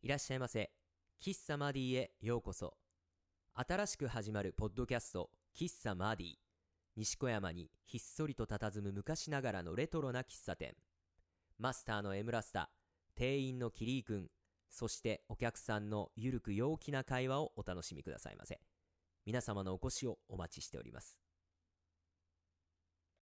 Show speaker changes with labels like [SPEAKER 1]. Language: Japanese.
[SPEAKER 1] いらっしゃいませ。喫茶マディへようこそ。新しく始まるポッドキャスト、喫茶マディ。西小山にひっそりと佇む昔ながらのレトロな喫茶店。マスターのエムラスタ、店員のキリー君、そしてお客さんのゆるく陽気な会話をお楽しみくださいませ。皆様のお越しをお待ちしております。